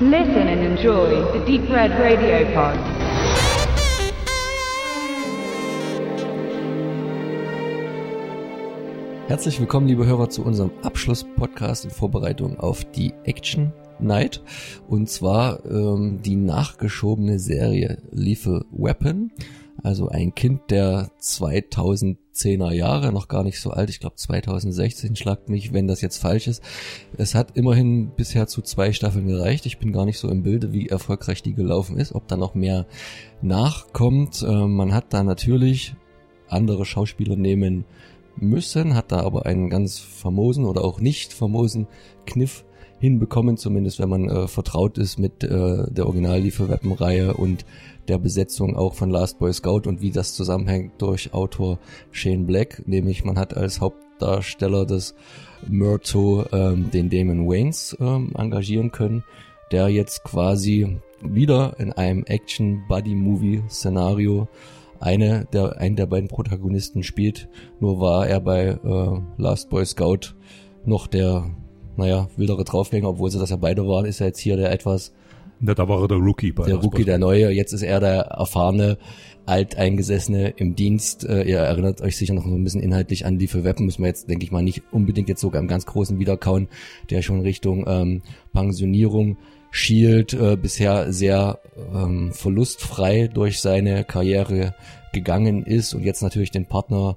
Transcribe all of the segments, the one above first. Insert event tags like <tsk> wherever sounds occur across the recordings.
Listen and enjoy the Deep Red Radio Pod. Herzlich willkommen, liebe Hörer, zu unserem Abschlusspodcast in Vorbereitung auf die Action Night. Und zwar ähm, die nachgeschobene Serie Lethal Weapon. Also ein Kind der 2010er Jahre, noch gar nicht so alt, ich glaube 2016, schlagt mich, wenn das jetzt falsch ist. Es hat immerhin bisher zu zwei Staffeln gereicht. Ich bin gar nicht so im Bilde, wie erfolgreich die gelaufen ist, ob da noch mehr nachkommt. Äh, man hat da natürlich andere Schauspieler nehmen müssen, hat da aber einen ganz famosen oder auch nicht famosen Kniff hinbekommen, zumindest wenn man äh, vertraut ist mit äh, der Original-Lieferweapon-Reihe und der Besetzung auch von Last Boy Scout und wie das zusammenhängt durch Autor Shane Black, nämlich man hat als Hauptdarsteller des Myrto ähm, den Damon Waynes ähm, engagieren können, der jetzt quasi wieder in einem Action-Buddy-Movie-Szenario eine der, einen der beiden Protagonisten spielt. Nur war er bei äh, Last Boy Scout noch der, naja, wildere Draufgänger, obwohl sie das ja beide waren, ist er jetzt hier der etwas ja, da war er der Rookie bei Der Rookie, der Neue. Jetzt ist er der erfahrene, alteingesessene im Dienst. Äh, ihr erinnert euch sicher noch so ein bisschen inhaltlich an die für Weapon. Müssen wir jetzt, denke ich mal, nicht unbedingt jetzt sogar im ganz großen Wiederkauen, der schon Richtung ähm, Pensionierung schielt. Äh, bisher sehr ähm, verlustfrei durch seine Karriere gegangen ist und jetzt natürlich den Partner,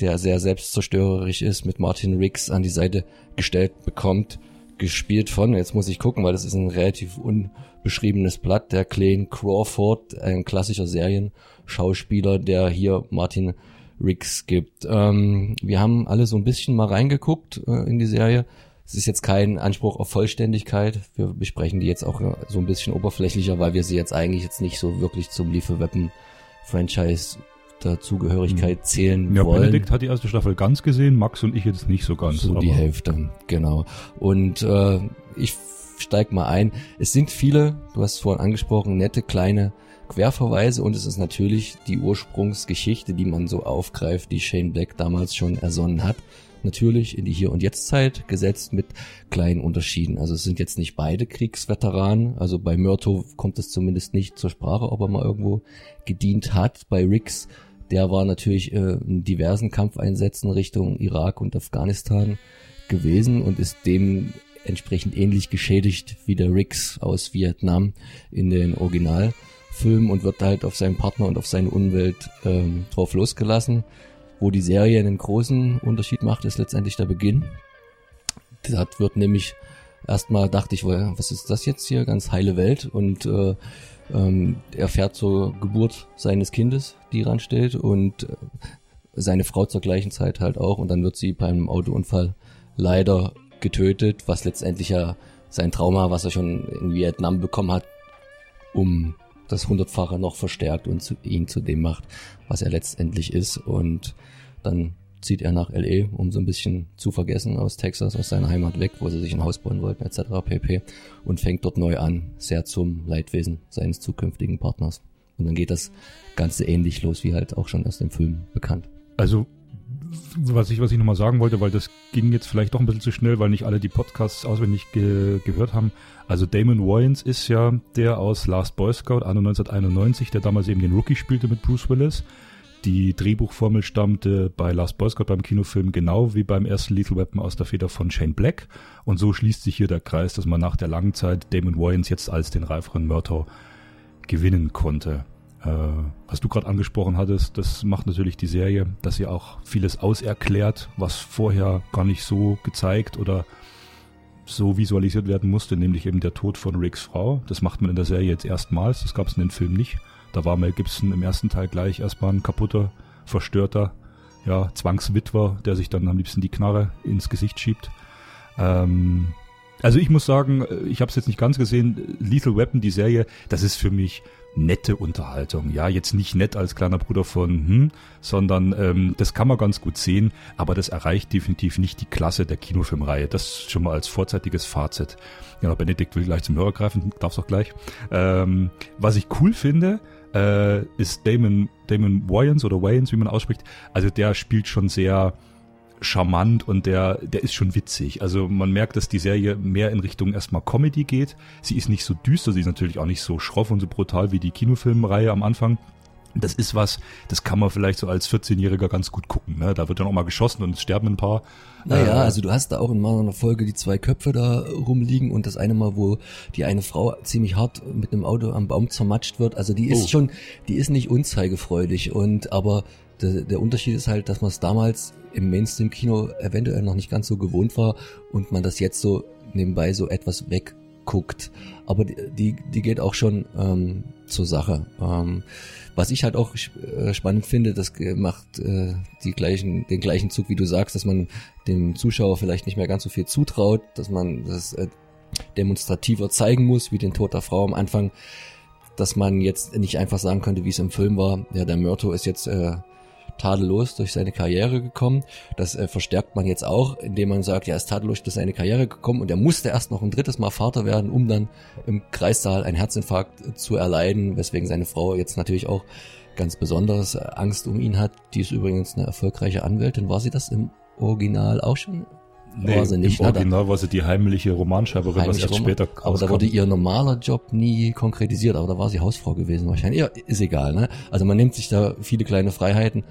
der sehr selbstzerstörerisch ist, mit Martin Riggs an die Seite gestellt bekommt gespielt von, jetzt muss ich gucken, weil das ist ein relativ unbeschriebenes Blatt, der Clayne Crawford, ein klassischer Serienschauspieler, der hier Martin Riggs gibt. Ähm, wir haben alle so ein bisschen mal reingeguckt äh, in die Serie. Es ist jetzt kein Anspruch auf Vollständigkeit. Wir besprechen die jetzt auch so ein bisschen oberflächlicher, weil wir sie jetzt eigentlich jetzt nicht so wirklich zum Lethal Weapon Franchise der Zugehörigkeit hm. zählen ja, wollen. Benedikt hat die erste Staffel ganz gesehen, Max und ich jetzt nicht so ganz. So die Hälfte, genau. Und äh, ich steig mal ein. Es sind viele, du hast es vorhin angesprochen, nette kleine Querverweise und es ist natürlich die Ursprungsgeschichte, die man so aufgreift, die Shane Black damals schon ersonnen hat. Natürlich in die Hier- und Jetzt-Zeit gesetzt mit kleinen Unterschieden. Also es sind jetzt nicht beide Kriegsveteranen. Also bei Myrto kommt es zumindest nicht zur Sprache, ob er mal irgendwo gedient hat. Bei Riggs der war natürlich äh, in diversen Kampfeinsätzen Richtung Irak und Afghanistan gewesen und ist dem entsprechend ähnlich geschädigt wie der Riggs aus Vietnam in den Originalfilmen und wird halt auf seinen Partner und auf seine Umwelt ähm, drauf losgelassen. Wo die Serie einen großen Unterschied macht, ist letztendlich der Beginn. Das wird nämlich erstmal dachte ich, was ist das jetzt hier? Ganz heile Welt und äh, ähm, er fährt zur Geburt seines Kindes, die ranstellt und äh, seine Frau zur gleichen Zeit halt auch. Und dann wird sie beim Autounfall leider getötet, was letztendlich ja sein Trauma, was er schon in Vietnam bekommen hat, um das hundertfache noch verstärkt und zu, ihn zu dem macht, was er letztendlich ist. Und dann zieht er nach LE, um so ein bisschen zu vergessen aus Texas, aus seiner Heimat weg, wo sie sich ein Haus bauen wollten, etc. pp. Und fängt dort neu an, sehr zum Leidwesen seines zukünftigen Partners. Und dann geht das Ganze ähnlich los, wie halt auch schon aus dem Film bekannt. Also, was ich, was ich nochmal sagen wollte, weil das ging jetzt vielleicht doch ein bisschen zu schnell, weil nicht alle die Podcasts auswendig ge gehört haben. Also Damon Wayans ist ja der aus Last Boy Scout, 1991, der damals eben den Rookie spielte mit Bruce Willis. Die Drehbuchformel stammte bei Last Boy Scout beim Kinofilm genau wie beim ersten Lethal Weapon aus der Feder von Shane Black. Und so schließt sich hier der Kreis, dass man nach der langen Zeit Damon Wayans jetzt als den reiferen Murtaugh gewinnen konnte. Äh, was du gerade angesprochen hattest, das macht natürlich die Serie, dass sie auch vieles auserklärt, was vorher gar nicht so gezeigt oder so visualisiert werden musste, nämlich eben der Tod von Ricks Frau. Das macht man in der Serie jetzt erstmals, das gab es in den Filmen nicht. Da war Mel Gibson im ersten Teil gleich erstmal ein kaputter, verstörter, ja, Zwangswitwer, der sich dann am liebsten die Knarre ins Gesicht schiebt. Ähm, also ich muss sagen, ich habe es jetzt nicht ganz gesehen. Lethal Weapon, die Serie, das ist für mich nette Unterhaltung. Ja, jetzt nicht nett als kleiner Bruder von, hm, sondern ähm, das kann man ganz gut sehen, aber das erreicht definitiv nicht die Klasse der Kinofilmreihe. Das schon mal als vorzeitiges Fazit. Ja, Benedikt will gleich zum Hörer greifen, darf's auch gleich. Ähm, was ich cool finde, äh, ist Damon, Damon Wayans oder Wayans, wie man ausspricht. Also der spielt schon sehr charmant und der, der ist schon witzig. Also man merkt, dass die Serie mehr in Richtung erstmal Comedy geht. Sie ist nicht so düster, sie ist natürlich auch nicht so schroff und so brutal wie die Kinofilmreihe am Anfang. Das ist was, das kann man vielleicht so als 14-Jähriger ganz gut gucken. Ne? Da wird dann auch mal geschossen und es sterben ein paar. Naja, äh, also du hast da auch in meiner Folge die zwei Köpfe da rumliegen und das eine Mal, wo die eine Frau ziemlich hart mit einem Auto am Baum zermatscht wird. Also die ist oh. schon, die ist nicht unzeigefreudig und aber der, der Unterschied ist halt, dass man es damals im Mainstream-Kino eventuell noch nicht ganz so gewohnt war und man das jetzt so nebenbei so etwas wegguckt. Aber die, die, geht auch schon ähm, zur Sache. Ähm, was ich halt auch äh, spannend finde, das macht äh, die gleichen, den gleichen Zug, wie du sagst, dass man dem Zuschauer vielleicht nicht mehr ganz so viel zutraut, dass man das äh, demonstrativer zeigen muss, wie den Tod der Frau am Anfang, dass man jetzt nicht einfach sagen könnte, wie es im Film war, ja, der Myrto ist jetzt äh, tadellos durch seine Karriere gekommen. Das äh, verstärkt man jetzt auch, indem man sagt, ja, er ist tadellos durch seine Karriere gekommen und er musste erst noch ein drittes Mal Vater werden, um dann im Kreissaal einen Herzinfarkt zu erleiden, weswegen seine Frau jetzt natürlich auch ganz besonderes Angst um ihn hat. Die ist übrigens eine erfolgreiche Anwältin. War sie das im Original auch schon? Nee, war sie nicht. Im Original war sie die heimliche Romanschreiberin, was erst später rauskam. Aber da wurde ihr normaler Job nie konkretisiert, aber da war sie Hausfrau gewesen wahrscheinlich. Ja, ist egal, ne? Also man nimmt sich da viele kleine Freiheiten.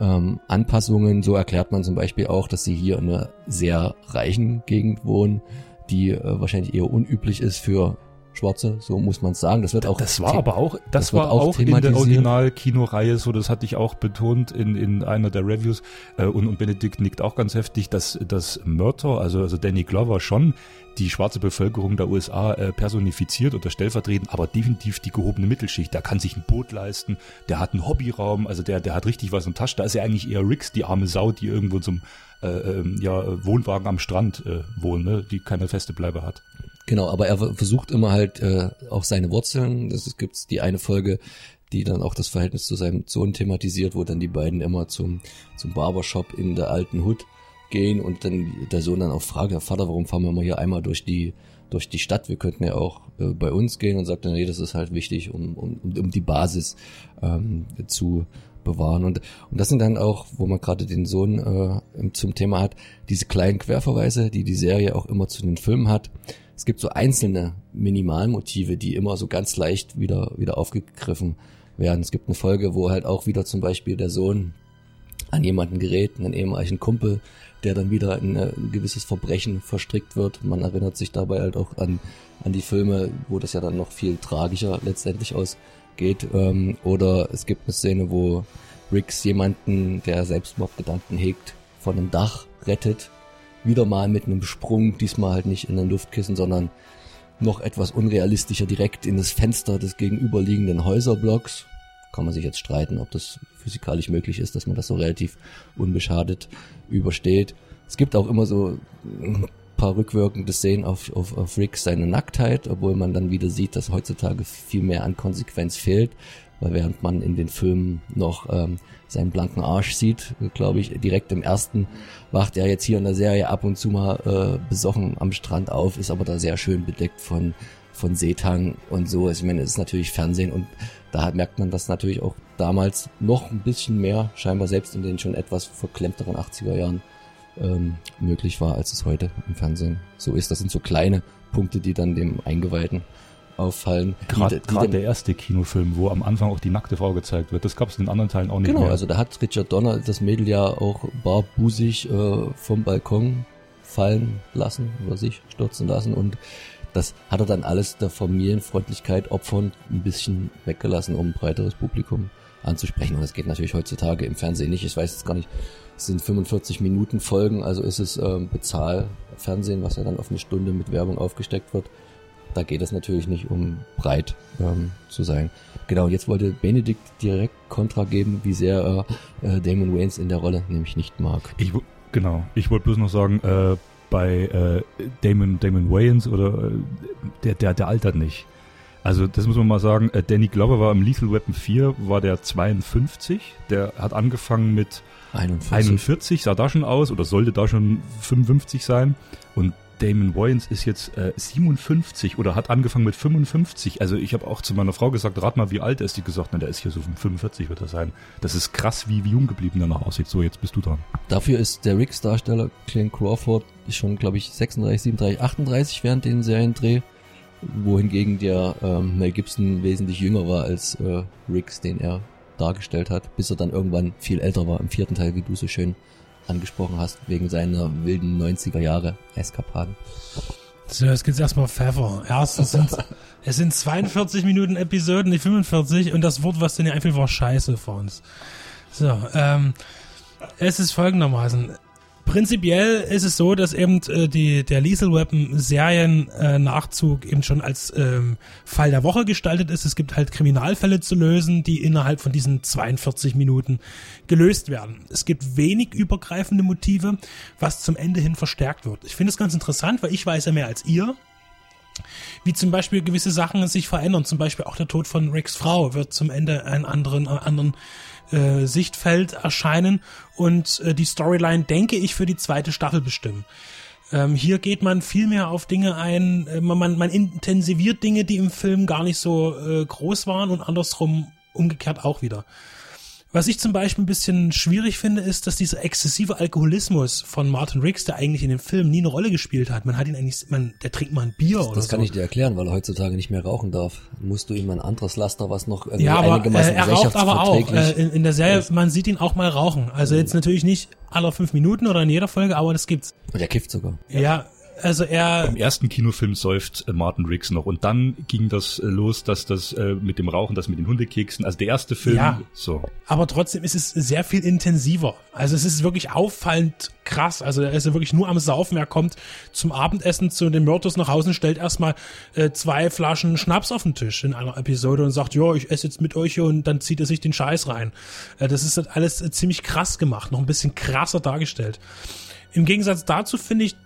Ähm, Anpassungen, so erklärt man zum Beispiel auch, dass sie hier in einer sehr reichen Gegend wohnen, die äh, wahrscheinlich eher unüblich ist für Schwarze, so muss man es sagen. Das wird auch. Das war aber auch, das, das war auch, in der Original-Kinoreihe so. Das hatte ich auch betont in, in einer der Reviews. Äh, und, und Benedikt nickt auch ganz heftig, dass das Murtaugh, also, also Danny Glover schon die schwarze Bevölkerung der USA äh, personifiziert oder stellvertretend, aber definitiv die gehobene Mittelschicht. Der kann sich ein Boot leisten, der hat einen Hobbyraum, also der, der hat richtig was im Tasch. Da ist ja eigentlich eher Ricks, die arme Sau, die irgendwo zum äh, ähm, ja, Wohnwagen am Strand äh, wohnt, ne? die keine feste Bleibe hat. Genau, aber er versucht immer halt äh, auch seine Wurzeln. Das gibt die eine Folge, die dann auch das Verhältnis zu seinem Sohn thematisiert, wo dann die beiden immer zum, zum Barbershop in der alten Hut gehen und dann der Sohn dann auch fragt, Vater, warum fahren wir mal hier einmal durch die durch die Stadt, wir könnten ja auch äh, bei uns gehen und sagt dann, nee, das ist halt wichtig, um, um, um die Basis ähm, zu bewahren. Und, und das sind dann auch, wo man gerade den Sohn äh, zum Thema hat, diese kleinen Querverweise, die die Serie auch immer zu den Filmen hat es gibt so einzelne Minimalmotive, die immer so ganz leicht wieder, wieder aufgegriffen werden. Es gibt eine Folge, wo halt auch wieder zum Beispiel der Sohn an jemanden gerät, einen ehemaligen Kumpel, der dann wieder in ein gewisses Verbrechen verstrickt wird. Man erinnert sich dabei halt auch an, an die Filme, wo das ja dann noch viel tragischer letztendlich ausgeht. Ähm, oder es gibt eine Szene, wo Riggs jemanden, der Selbstmordgedanken hegt, von einem Dach rettet wieder mal mit einem Sprung, diesmal halt nicht in ein Luftkissen, sondern noch etwas unrealistischer direkt in das Fenster des gegenüberliegenden Häuserblocks. Kann man sich jetzt streiten, ob das physikalisch möglich ist, dass man das so relativ unbeschadet übersteht. Es gibt auch immer so ein paar rückwirkende Szenen auf, auf, auf Rick seine Nacktheit, obwohl man dann wieder sieht, dass heutzutage viel mehr an Konsequenz fehlt, weil während man in den Filmen noch ähm, seinen blanken Arsch sieht, glaube ich, direkt im ersten wacht er jetzt hier in der Serie ab und zu mal äh, besoffen am Strand auf, ist aber da sehr schön bedeckt von von Seetang und so. Also ich meine, es ist natürlich Fernsehen und da merkt man das natürlich auch damals noch ein bisschen mehr, scheinbar selbst in den schon etwas verklemmteren 80er Jahren ähm, möglich war, als es heute im Fernsehen so ist. Das sind so kleine Punkte, die dann dem Eingeweihten auffallen. Gerade der erste Kinofilm, wo am Anfang auch die nackte Frau gezeigt wird, das gab es in anderen Teilen auch nicht genau, mehr. also da hat Richard Donner das Mädel ja auch barbusig äh, vom Balkon fallen lassen oder sich stürzen lassen und das hat er dann alles der Familienfreundlichkeit opfern ein bisschen weggelassen, um ein breiteres Publikum anzusprechen. Und das geht natürlich heutzutage im Fernsehen nicht. Ich weiß jetzt gar nicht, es sind 45 Minuten Folgen, also ist es ähm, Bezahlfernsehen, was ja dann auf eine Stunde mit Werbung aufgesteckt wird da geht es natürlich nicht um breit ähm, zu sein. Genau, jetzt wollte Benedikt direkt Kontra geben, wie sehr äh, Damon Waynes in der Rolle nämlich nicht mag. Ich, genau, ich wollte bloß noch sagen, äh, bei äh, Damon, Damon Wayans oder äh, der, der, der altert nicht. Also das muss man mal sagen, äh, Danny Glover war im Lethal Weapon 4, war der 52, der hat angefangen mit 41. 41, sah da schon aus oder sollte da schon 55 sein und Damon Wayans ist jetzt äh, 57 oder hat angefangen mit 55. Also ich habe auch zu meiner Frau gesagt, rat mal, wie alt er ist. Die gesagt, na, der ist hier so 45 wird er sein. Das ist krass, wie, wie jung geblieben danach aussieht. So, jetzt bist du dran. Dafür ist der Riggs-Darsteller Clint Crawford schon, glaube ich, 36, 37, 38 während den Seriendreh. Wohingegen der ähm, Mel Gibson wesentlich jünger war als äh, Riggs, den er dargestellt hat, bis er dann irgendwann viel älter war im vierten Teil, wie du so schön angesprochen hast, wegen seiner wilden 90er Jahre Eskapaden. So, jetzt gibt's erstmal Pfeffer. Erstens sind <laughs> es sind 42 Minuten Episoden, nicht 45 und das Wort, was denn hier einfällt, war Scheiße für uns. So, ähm, es ist folgendermaßen. Prinzipiell ist es so, dass eben äh, die, der Lethal Weapon Seriennachzug äh, eben schon als ähm, Fall der Woche gestaltet ist. Es gibt halt Kriminalfälle zu lösen, die innerhalb von diesen 42 Minuten gelöst werden. Es gibt wenig übergreifende Motive, was zum Ende hin verstärkt wird. Ich finde es ganz interessant, weil ich weiß ja mehr als ihr wie zum Beispiel gewisse Sachen sich verändern. Zum Beispiel auch der Tod von Ricks Frau wird zum Ende einen anderen, einen anderen äh, Sichtfeld erscheinen und äh, die Storyline, denke ich, für die zweite Staffel bestimmen. Ähm, hier geht man viel mehr auf Dinge ein, äh, man, man intensiviert Dinge, die im Film gar nicht so äh, groß waren und andersrum umgekehrt auch wieder. Was ich zum Beispiel ein bisschen schwierig finde, ist, dass dieser exzessive Alkoholismus von Martin Riggs, der eigentlich in dem Film nie eine Rolle gespielt hat, man hat ihn eigentlich, man, der trinkt mal ein Bier das, oder Das so. kann ich dir erklären, weil er heutzutage nicht mehr rauchen darf. Musst du ihm ein anderes Laster, was noch irgendwie ja, aber einigermaßen äh, er raucht aber auch. Äh, in, in der Serie, ist. man sieht ihn auch mal rauchen. Also jetzt natürlich nicht aller fünf Minuten oder in jeder Folge, aber das gibt's. Und er kifft sogar. Ja, also er, Im ersten Kinofilm säuft äh, Martin Riggs noch und dann ging das äh, los, dass das äh, mit dem Rauchen, das mit den Hundekeksen, also der erste Film, Ja. so. aber trotzdem ist es sehr viel intensiver. Also es ist wirklich auffallend krass. Also er ist ja wirklich nur am Saufen. Er kommt zum Abendessen zu den Myrtos nach Hause und stellt erstmal äh, zwei Flaschen Schnaps auf den Tisch in einer Episode und sagt, ja, ich esse jetzt mit euch hier und dann zieht er sich den Scheiß rein. Äh, das ist halt alles ziemlich krass gemacht, noch ein bisschen krasser dargestellt. Im Gegensatz dazu finde ich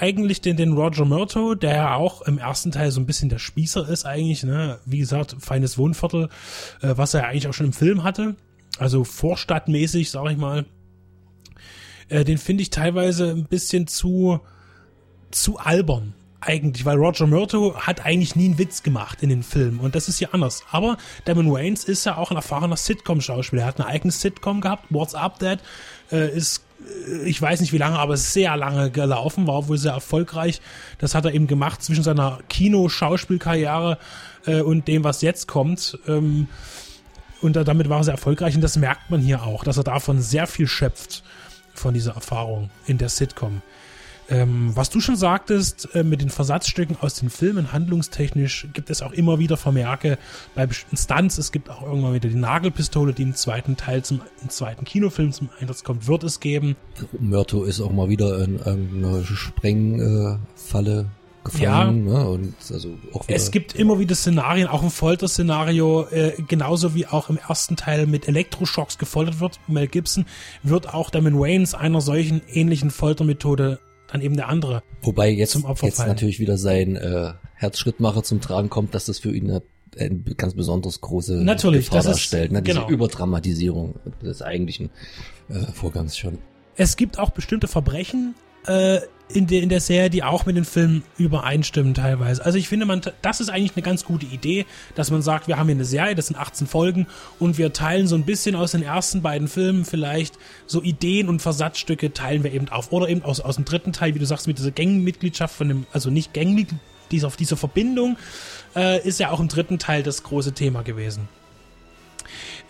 eigentlich den, den Roger Murto, der ja auch im ersten Teil so ein bisschen der Spießer ist eigentlich, ne? Wie gesagt, feines Wohnviertel, äh, was er eigentlich auch schon im Film hatte. Also vorstadtmäßig, sag ich mal. Äh, den finde ich teilweise ein bisschen zu, zu albern. Eigentlich, weil Roger Murto hat eigentlich nie einen Witz gemacht in den Filmen und das ist hier anders. Aber Damon Wayans ist ja auch ein erfahrener Sitcom-Schauspieler. Er hat eine eigene Sitcom gehabt, What's Up Dad, äh, ist äh, ich weiß nicht wie lange, aber sehr lange gelaufen, war wohl sehr erfolgreich. Das hat er eben gemacht zwischen seiner Kino-Schauspielkarriere äh, und dem, was jetzt kommt. Ähm, und da, damit war er sehr erfolgreich und das merkt man hier auch, dass er davon sehr viel schöpft, von dieser Erfahrung in der Sitcom. Ähm, was du schon sagtest, äh, mit den Versatzstücken aus den Filmen, handlungstechnisch gibt es auch immer wieder Vermerke bei bestimmten Stunts. Es gibt auch irgendwann wieder die Nagelpistole, die im zweiten Teil zum im zweiten Kinofilm zum Einsatz kommt, wird es geben. Myrto ist auch mal wieder in irgendeiner Sprengfalle gefangen, ne? Und also auch wieder. Es gibt immer wieder Szenarien, auch ein Folterszenario, äh, genauso wie auch im ersten Teil mit Elektroschocks gefoltert wird. Mel Gibson wird auch Damon Wayans einer solchen ähnlichen Foltermethode dann eben der andere. Wobei jetzt, zum Opfer jetzt fallen. natürlich wieder sein äh, Herzschrittmacher zum Tragen kommt, dass das für ihn eine, eine ganz besonders große Natürlich, Gefahr das ist- darstellt. Ne? Diese genau. Überdramatisierung des eigentlichen äh, Vorgangs schon. Es gibt auch bestimmte Verbrechen äh, in, der in der Serie, die auch mit den Filmen übereinstimmen teilweise. Also ich finde, man, das ist eigentlich eine ganz gute Idee, dass man sagt, wir haben hier eine Serie, das sind 18 Folgen und wir teilen so ein bisschen aus den ersten beiden Filmen vielleicht so Ideen und Versatzstücke teilen wir eben auf. Oder eben aus, aus dem dritten Teil, wie du sagst, mit dieser Gangmitgliedschaft von dem, also nicht Gangmitglied, diese, diese Verbindung äh, ist ja auch im dritten Teil das große Thema gewesen.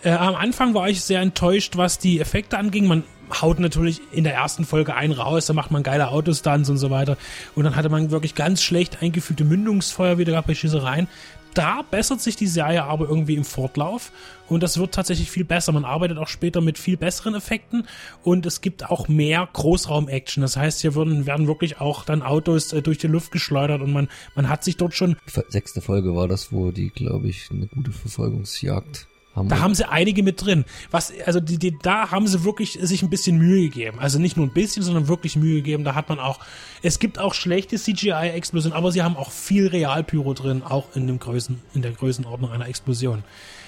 Äh, am Anfang war ich sehr enttäuscht, was die Effekte anging. Man haut natürlich in der ersten Folge einen raus, da macht man geile Autostunts und so weiter. Und dann hatte man wirklich ganz schlecht eingefühlte Mündungsfeuer wieder gehabt bei Schießereien. Da bessert sich die Serie aber irgendwie im Fortlauf und das wird tatsächlich viel besser. Man arbeitet auch später mit viel besseren Effekten und es gibt auch mehr Großraum-Action. Das heißt, hier werden, werden wirklich auch dann Autos äh, durch die Luft geschleudert und man, man hat sich dort schon Die sechste Folge war das, wo die, glaube ich, eine gute Verfolgungsjagd haben. Da haben sie einige mit drin. Was, also die, die, da haben sie wirklich sich ein bisschen Mühe gegeben. Also nicht nur ein bisschen, sondern wirklich Mühe gegeben. Da hat man auch, es gibt auch schlechte CGI-Explosionen, aber sie haben auch viel Realpyro drin, auch in dem Größen, in der Größenordnung einer Explosion.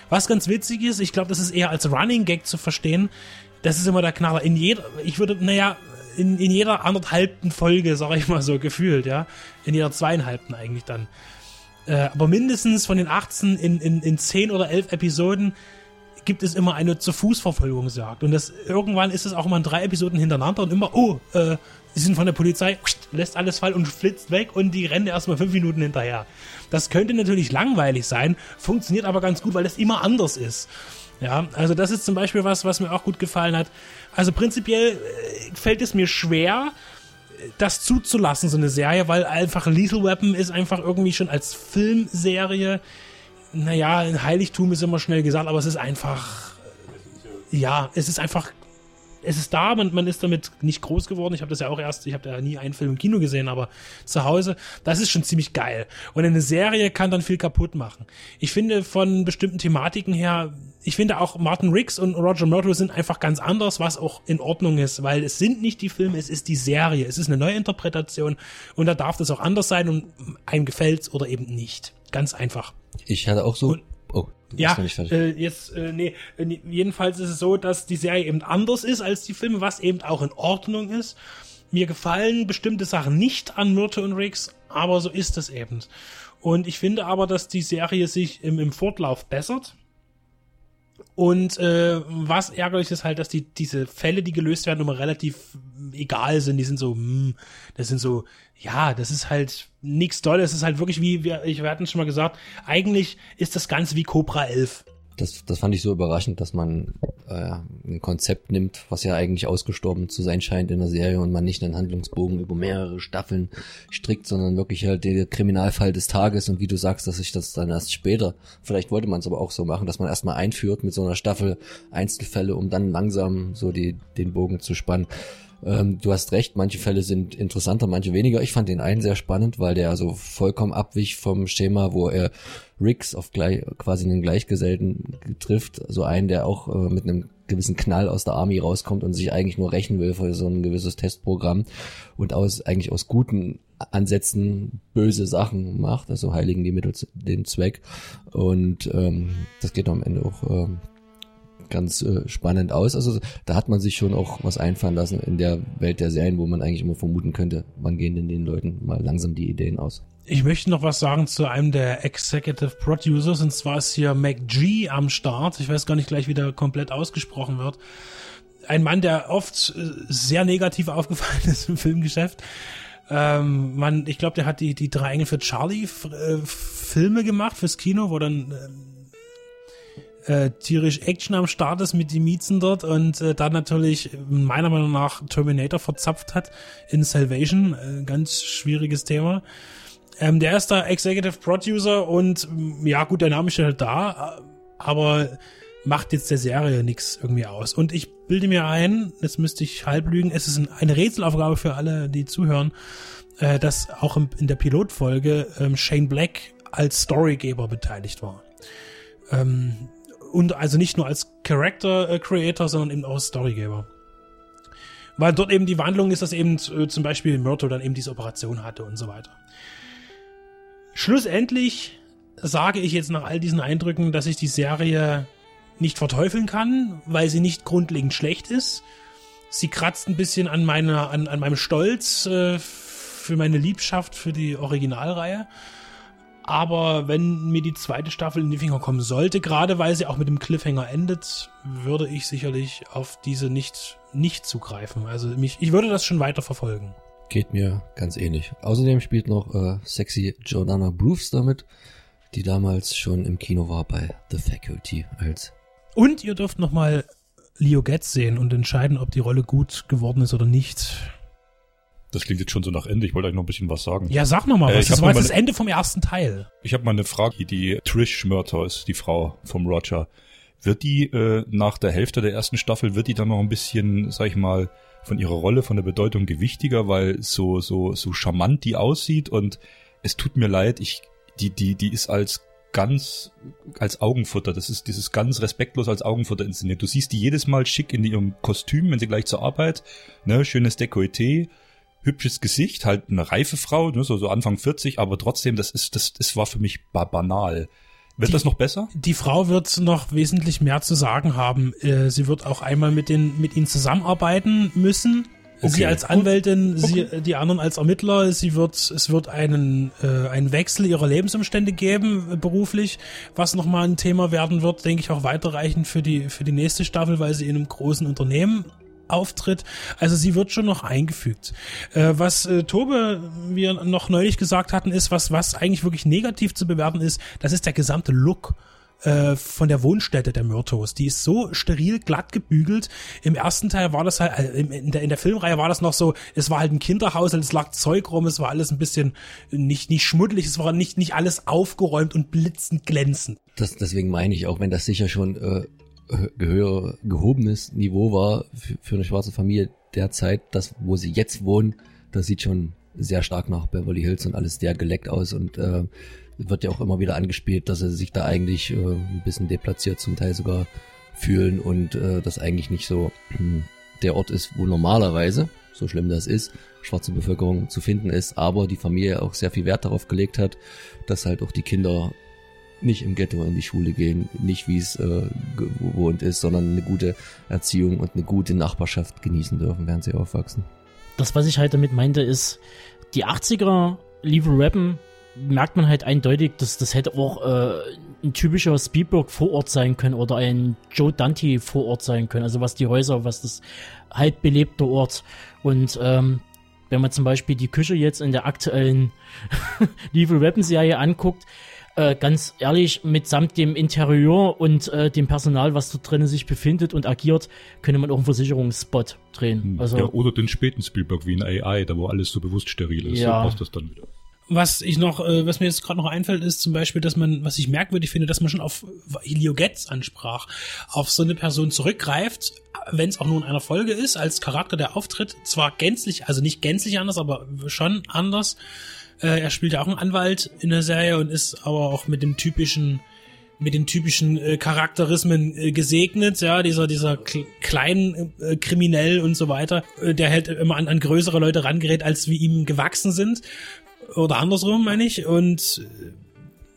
Was ganz witzig ist, ich glaube, das ist eher als Running Gag zu verstehen. Das ist immer der Knaller. In jeder, ich würde, naja, in, in jeder anderthalbten Folge, sag ich mal so, <laughs> gefühlt, ja. In jeder zweieinhalbten eigentlich dann. Äh, aber mindestens von den 18 in, in, in 10 oder 11 Episoden gibt es immer eine zu Fuß Verfolgungsjagd. Und das, irgendwann ist es auch immer in drei Episoden hintereinander und immer, oh, äh, sie sind von der Polizei, <tsk> lässt alles fallen und flitzt weg und die rennen erstmal fünf Minuten hinterher. Das könnte natürlich langweilig sein, funktioniert aber ganz gut, weil es immer anders ist. Ja, also das ist zum Beispiel was, was mir auch gut gefallen hat. Also prinzipiell äh, fällt es mir schwer, das zuzulassen, so eine Serie, weil einfach Lethal Weapon ist einfach irgendwie schon als Filmserie, naja, ein Heiligtum ist immer schnell gesagt, aber es ist einfach, ja, es ist einfach es ist da, man, man ist damit nicht groß geworden. Ich habe das ja auch erst, ich habe ja nie einen Film im Kino gesehen, aber zu Hause, das ist schon ziemlich geil. Und eine Serie kann dann viel kaputt machen. Ich finde von bestimmten Thematiken her, ich finde auch Martin Riggs und Roger Murdo sind einfach ganz anders, was auch in Ordnung ist, weil es sind nicht die Filme, es ist die Serie, es ist eine Neuinterpretation und da darf das auch anders sein und einem gefällt's oder eben nicht. Ganz einfach. Ich hatte auch so Und- Ja, äh, jetzt, äh, nee, äh, jedenfalls ist es so, dass die Serie eben anders ist als die Filme, was eben auch in Ordnung ist. Mir gefallen bestimmte Sachen nicht an Myrte und Riggs, aber so ist es eben. Und ich finde aber, dass die Serie sich im, im Fortlauf bessert. Und äh, was ärgerlich ist halt, dass die diese Fälle, die gelöst werden, immer relativ egal sind. Die sind so, hm, das sind so, ja, das ist halt nichts Tolles. Es ist halt wirklich wie, wir, ich, wir hatten schon mal gesagt, eigentlich ist das Ganze wie Cobra 11. Das, das fand ich so überraschend, dass man äh, ein Konzept nimmt, was ja eigentlich ausgestorben zu sein scheint in der Serie und man nicht einen Handlungsbogen über mehrere Staffeln strickt, sondern wirklich halt der Kriminalfall des Tages und wie du sagst, dass sich das dann erst später, vielleicht wollte man es aber auch so machen, dass man erstmal einführt mit so einer Staffel Einzelfälle, um dann langsam so die, den Bogen zu spannen. Ähm, du hast recht, manche Fälle sind interessanter, manche weniger. Ich fand den einen sehr spannend, weil der so vollkommen abwich vom Schema, wo er Riggs auf gleich, quasi einen Gleichgesellten trifft. So einen, der auch äh, mit einem gewissen Knall aus der Army rauskommt und sich eigentlich nur rächen will für so ein gewisses Testprogramm und aus eigentlich aus guten Ansätzen böse Sachen macht, also heiligen die Mittel den Zweck und ähm, das geht am Ende auch ähm, ganz äh, spannend aus. Also da hat man sich schon auch was einfallen lassen in der Welt der Serien, wo man eigentlich immer vermuten könnte, wann gehen denn den Leuten mal langsam die Ideen aus. Ich möchte noch was sagen zu einem der Executive Producers, und zwar ist hier McG am Start. Ich weiß gar nicht gleich, wie der komplett ausgesprochen wird. Ein Mann, der oft äh, sehr negativ <laughs> aufgefallen ist im Filmgeschäft. Ähm, man, ich glaube, der hat die, die drei Engel für Charlie äh, Filme gemacht fürs Kino, wo dann äh, tierisch Action am Start ist mit die Miezen dort und äh, dann natürlich meiner Meinung nach Terminator verzapft hat in Salvation. Äh, ganz schwieriges Thema. Ähm, der ist da Executive Producer und m, ja gut, der Name steht halt da, äh, aber macht jetzt der Serie nichts irgendwie aus. Und ich bilde mir ein, jetzt müsste ich halb lügen, es ist ein, eine Rätselaufgabe für alle, die zuhören, äh, dass auch in der Pilotfolge ähm, Shane Black als Storygeber beteiligt war. Ähm, und also nicht nur als Character äh, Creator, sondern eben auch als Storygeber. Weil dort eben die Wandlung ist, dass eben äh, zum Beispiel Myrtle dann eben diese Operation hatte und so weiter. Schlussendlich sage ich jetzt nach all diesen Eindrücken, dass ich die Serie nicht verteufeln kann, weil sie nicht grundlegend schlecht ist. Sie kratzt ein bisschen an meiner, an, an meinem Stolz äh, für meine Liebschaft für die Originalreihe. Aber wenn mir die zweite Staffel in die Finger kommen sollte, gerade weil sie auch mit dem Cliffhanger endet, würde ich sicherlich auf diese nicht, nicht zugreifen. Also mich, ich würde das schon weiter verfolgen. Geht mir ganz ähnlich. Außerdem spielt noch äh, sexy Jordana Brewster mit, die damals schon im Kino war bei The Faculty als Und ihr dürft nochmal Leo Getz sehen und entscheiden, ob die Rolle gut geworden ist oder nicht. Das klingt jetzt schon so nach Ende. Ich wollte euch noch ein bisschen was sagen. Ja, sag noch mal Äh, was. Das war jetzt das mal- Ende vom ersten Teil. Ich habe mal eine Frage. Die Trish Murtaugh ist die Frau vom Roger. Wird die äh, nach der Hälfte der ersten Staffel, wird die dann noch ein bisschen, sag ich mal, von ihrer Rolle, von der Bedeutung gewichtiger, weil so, so, so charmant die aussieht und es tut mir leid, ich, die, die, die ist als ganz, als Augenfutter, das ist dieses ganz respektlos als Augenfutter inszeniert. Du siehst die jedes Mal schick in ihrem Kostüm, wenn sie gleich zur Arbeit, ne, schönes Dekolleté, hübsches Gesicht, halt eine reife Frau, ne, so, so Anfang 40, aber trotzdem, das ist, das, das war für mich ba banal. Wird Die- das noch besser? Die Frau wird noch wesentlich mehr zu sagen haben. Äh, Sie wird auch einmal mit, den, mit ihnen zusammenarbeiten müssen. Sie Okay. als Anwältin, sie, die anderen als Ermittler. Sie wird, es wird einen, äh, einen Wechsel ihrer Lebensumstände geben, äh, beruflich, was nochmal ein Thema werden wird, denke ich auch weiterreichend für die, für die nächste Staffel, weil sie in einem großen Unternehmen auftritt. Also sie wird schon noch eingefügt. Äh, was äh, Tobe wir noch neulich gesagt hatten, ist, was, was eigentlich wirklich negativ zu bewerten ist, das ist der gesamte Look äh, von der Wohnstätte der Myrtos. Die ist so steril glatt gebügelt. Im ersten Teil war das halt, äh, in der, in der Filmreihe war das noch so, es war halt ein Kinderhaus, es lag Zeug rum, es war alles ein bisschen nicht, nicht schmuddelig, es war nicht, nicht alles aufgeräumt und blitzend glänzend. Das, deswegen meine ich, auch wenn das sicher schon äh, gehobenes Niveau war für, für eine schwarze Familie derzeit, das, wo sie jetzt wohnen, das sieht schon sehr stark nach Beverly Hills und alles sehr geleckt aus und äh, wird ja auch immer wieder angespielt, dass sie sich da eigentlich äh, ein bisschen deplatziert zum Teil sogar fühlen und äh, das eigentlich nicht so <clears throat> der Ort ist, wo normalerweise, so schlimm das ist, schwarze Bevölkerung zu finden ist, aber die Familie auch sehr viel Wert darauf gelegt hat, dass halt auch die Kinder nicht im Ghetto in die Schule gehen, nicht wie es äh, gewohnt ist, sondern eine gute Erziehung und eine gute Nachbarschaft genießen dürfen, während sie aufwachsen. das, was ich halt damit meinte, ist, die 80er Lethal Weapon merkt man halt eindeutig, dass das hätte auch äh, ein typischer Spielberg Vorort sein können oder ein Joe Dante Vorort sein können. Also was die Häuser, was das halt belebte Ort. Und ähm, wenn man zum Beispiel die Küche jetzt in der aktuellen <laughs> Lethal Weapon Serie anguckt, äh, ganz ehrlich, mitsamt dem Interieur und äh, dem Personal, was dort drinnen sich befindet und agiert, könnte man auch einen Versicherungsspot drehen. Also ja, oder den späten Spielberg wie in AI, da wo alles so bewusst steril ist. Ja. So passt das dann wieder. Was ich noch, äh, was mir jetzt gerade noch einfällt, ist zum Beispiel, dass man, was ich merkwürdig finde, dass man schon auf Helio Getz ansprach, auf so eine Person zurückgreift, wenn es auch nur in einer Folge ist, als Charakter, der auftritt, zwar gänzlich, also nicht gänzlich anders, aber schon anders. Äh, er spielt ja auch einen Anwalt in der Serie und ist aber auch mit dem typischen mit den typischen äh, Charakterismen äh, gesegnet, ja, dieser dieser kl kleinen äh, Kriminell und so weiter, äh, der halt immer an, an größere Leute rangerät, als wie ihm gewachsen sind. Oder andersrum meine ich. Und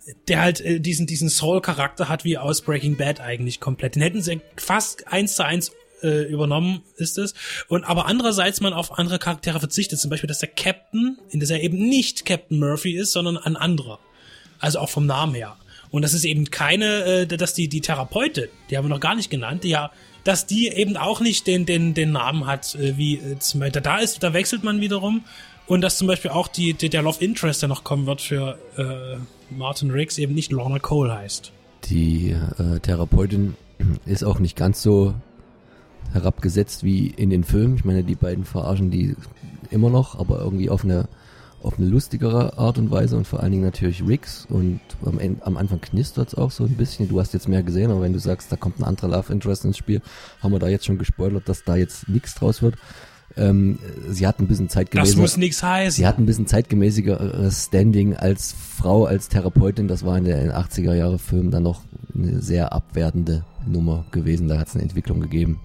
äh, der halt äh, diesen diesen Soul Charakter hat wie aus Breaking Bad eigentlich komplett. Den hätten sie fast eins zu eins äh, übernommen ist es und aber andererseits man auf andere Charaktere verzichtet, zum Beispiel, dass der Captain in der Serie eben nicht Captain Murphy ist, sondern ein anderer, also auch vom Namen her. Und das ist eben keine, äh, dass die die Therapeutin, die haben wir noch gar nicht genannt, die ja dass die eben auch nicht den den den Namen hat äh, wie äh, zum da ist da wechselt man wiederum und dass zum Beispiel auch die, die der Love Interest, der noch kommen wird für äh, Martin Riggs, eben nicht Lorna Cole heißt. Die äh, Therapeutin ist auch nicht ganz so herabgesetzt wie in den Filmen. Ich meine, die beiden verarschen die immer noch, aber irgendwie auf eine auf eine lustigere Art und Weise und vor allen Dingen natürlich Riggs und am, Ende, am Anfang knistert es auch so ein bisschen. Du hast jetzt mehr gesehen, aber wenn du sagst, da kommt ein anderer Love Interest ins Spiel, haben wir da jetzt schon gespoilert, dass da jetzt nichts draus wird. Ähm, sie hat ein bisschen Das zeitgemäßer, muss nichts heißen. sie hat ein bisschen zeitgemäßigeres Standing als Frau, als Therapeutin. Das war in der 80er Jahre Film dann noch eine sehr abwertende Nummer gewesen. Da hat es eine Entwicklung gegeben.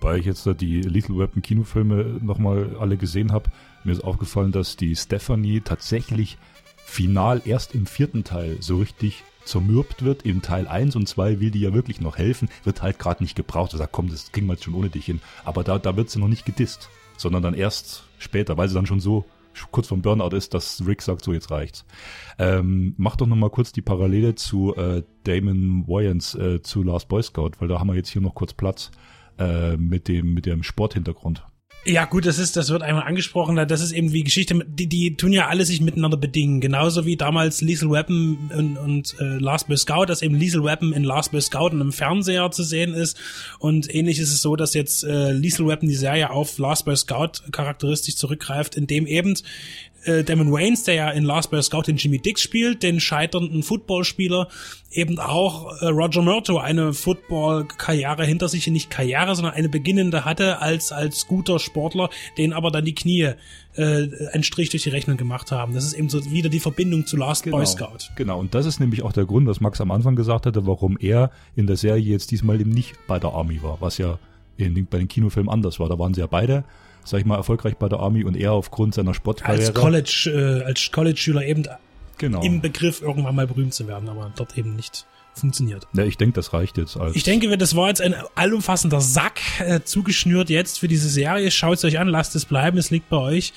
Weil ich jetzt da die Lethal Weapon Kinofilme nochmal alle gesehen habe, mir ist aufgefallen, dass die Stephanie tatsächlich final erst im vierten Teil so richtig zermürbt wird. In Teil 1 und 2 will die ja wirklich noch helfen, wird halt gerade nicht gebraucht. Er sagt, komm, das ging mal schon ohne dich hin. Aber da, da wird sie noch nicht gedisst, sondern dann erst später, weil sie dann schon so kurz vom Burnout ist, dass Rick sagt, so jetzt reicht's. Ähm, mach doch nochmal kurz die Parallele zu äh, Damon Wayans äh, zu Last Boy Scout, weil da haben wir jetzt hier noch kurz Platz äh, mit dem mit dem Sporthintergrund. Ja, gut, das ist, das wird einmal angesprochen, das ist eben wie Geschichte, die, die tun ja alle sich miteinander bedingen. Genauso wie damals Lethal Weapon und, und äh, Last Boy Scout, dass eben Lethal Weapon in Last Boy Scout und im Fernseher zu sehen ist. Und ähnlich ist es so, dass jetzt äh, Lethal Weapon die Serie auf Last Boy Scout charakteristisch zurückgreift, indem eben äh, Damon Waynes, der ja in Last Boy Scout den Jimmy Dix spielt, den scheiternden Footballspieler, eben auch äh, Roger Murto eine Football-Karriere hinter sich, nicht Karriere, sondern eine beginnende hatte als als guter Sportler, den aber dann die Knie äh, einen Strich durch die Rechnung gemacht haben. Das ist eben so wieder die Verbindung zu Last Boy Scout. Genau, und das ist nämlich auch der Grund, was Max am Anfang gesagt hatte, warum er in der Serie jetzt diesmal eben nicht bei der Army war, was ja in, den- bei den Kinofilmen anders war. Da waren sie ja beide, sag ich mal, erfolgreich bei der Army und er aufgrund seiner Sportkarriere. Als College, äh, als College-Schüler eben genau. im Begriff, irgendwann mal berühmt zu werden, aber dort eben nicht funktioniert. Ja, ich denke, das reicht jetzt. Ich denke, das war jetzt ein allumfassender Sack äh, zugeschnürt jetzt für diese Serie. Schaut es euch an, lasst es bleiben, es liegt bei euch.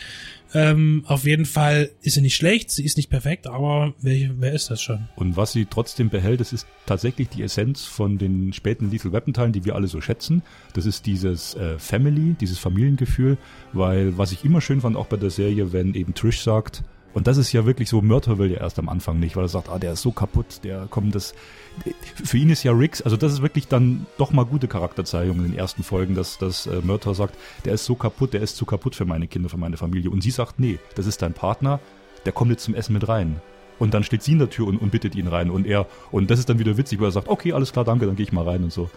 Ähm, auf jeden Fall ist sie nicht schlecht, sie ist nicht perfekt, aber wer, wer ist das schon? Und was sie trotzdem behält, das ist tatsächlich die Essenz von den späten Lethal Weapon Teilen, die wir alle so schätzen. Das ist dieses äh, Family, dieses Familiengefühl, weil was ich immer schön fand, auch bei der Serie, wenn eben Trish sagt, und das ist ja wirklich so, Mörder will ja erst am Anfang nicht, weil er sagt, ah, der ist so kaputt, der kommt, das, für ihn ist ja Riggs, also das ist wirklich dann doch mal gute Charakterzeichnung in den ersten Folgen, dass, dass äh, Mörder sagt, der ist so kaputt, der ist zu kaputt für meine Kinder, für meine Familie. Und sie sagt, nee, das ist dein Partner, der kommt jetzt zum Essen mit rein. Und dann steht sie in der Tür und, und bittet ihn rein. Und er, und das ist dann wieder witzig, weil er sagt, okay, alles klar, danke, dann gehe ich mal rein und so.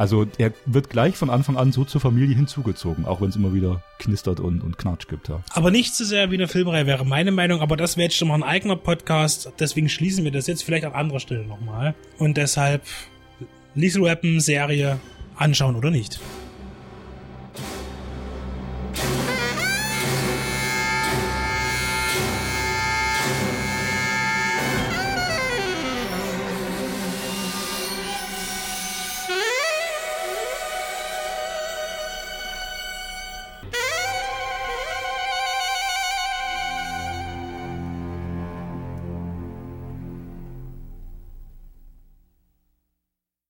Also er wird gleich von Anfang an so zur Familie hinzugezogen, auch wenn es immer wieder knistert und, und Knatsch gibt. Ja. Aber nicht so sehr wie eine Filmreihe wäre meine Meinung, aber das wäre jetzt schon mal ein eigener Podcast, deswegen schließen wir das jetzt vielleicht an anderer Stelle nochmal. Und deshalb Lethal Weapon Serie anschauen oder nicht.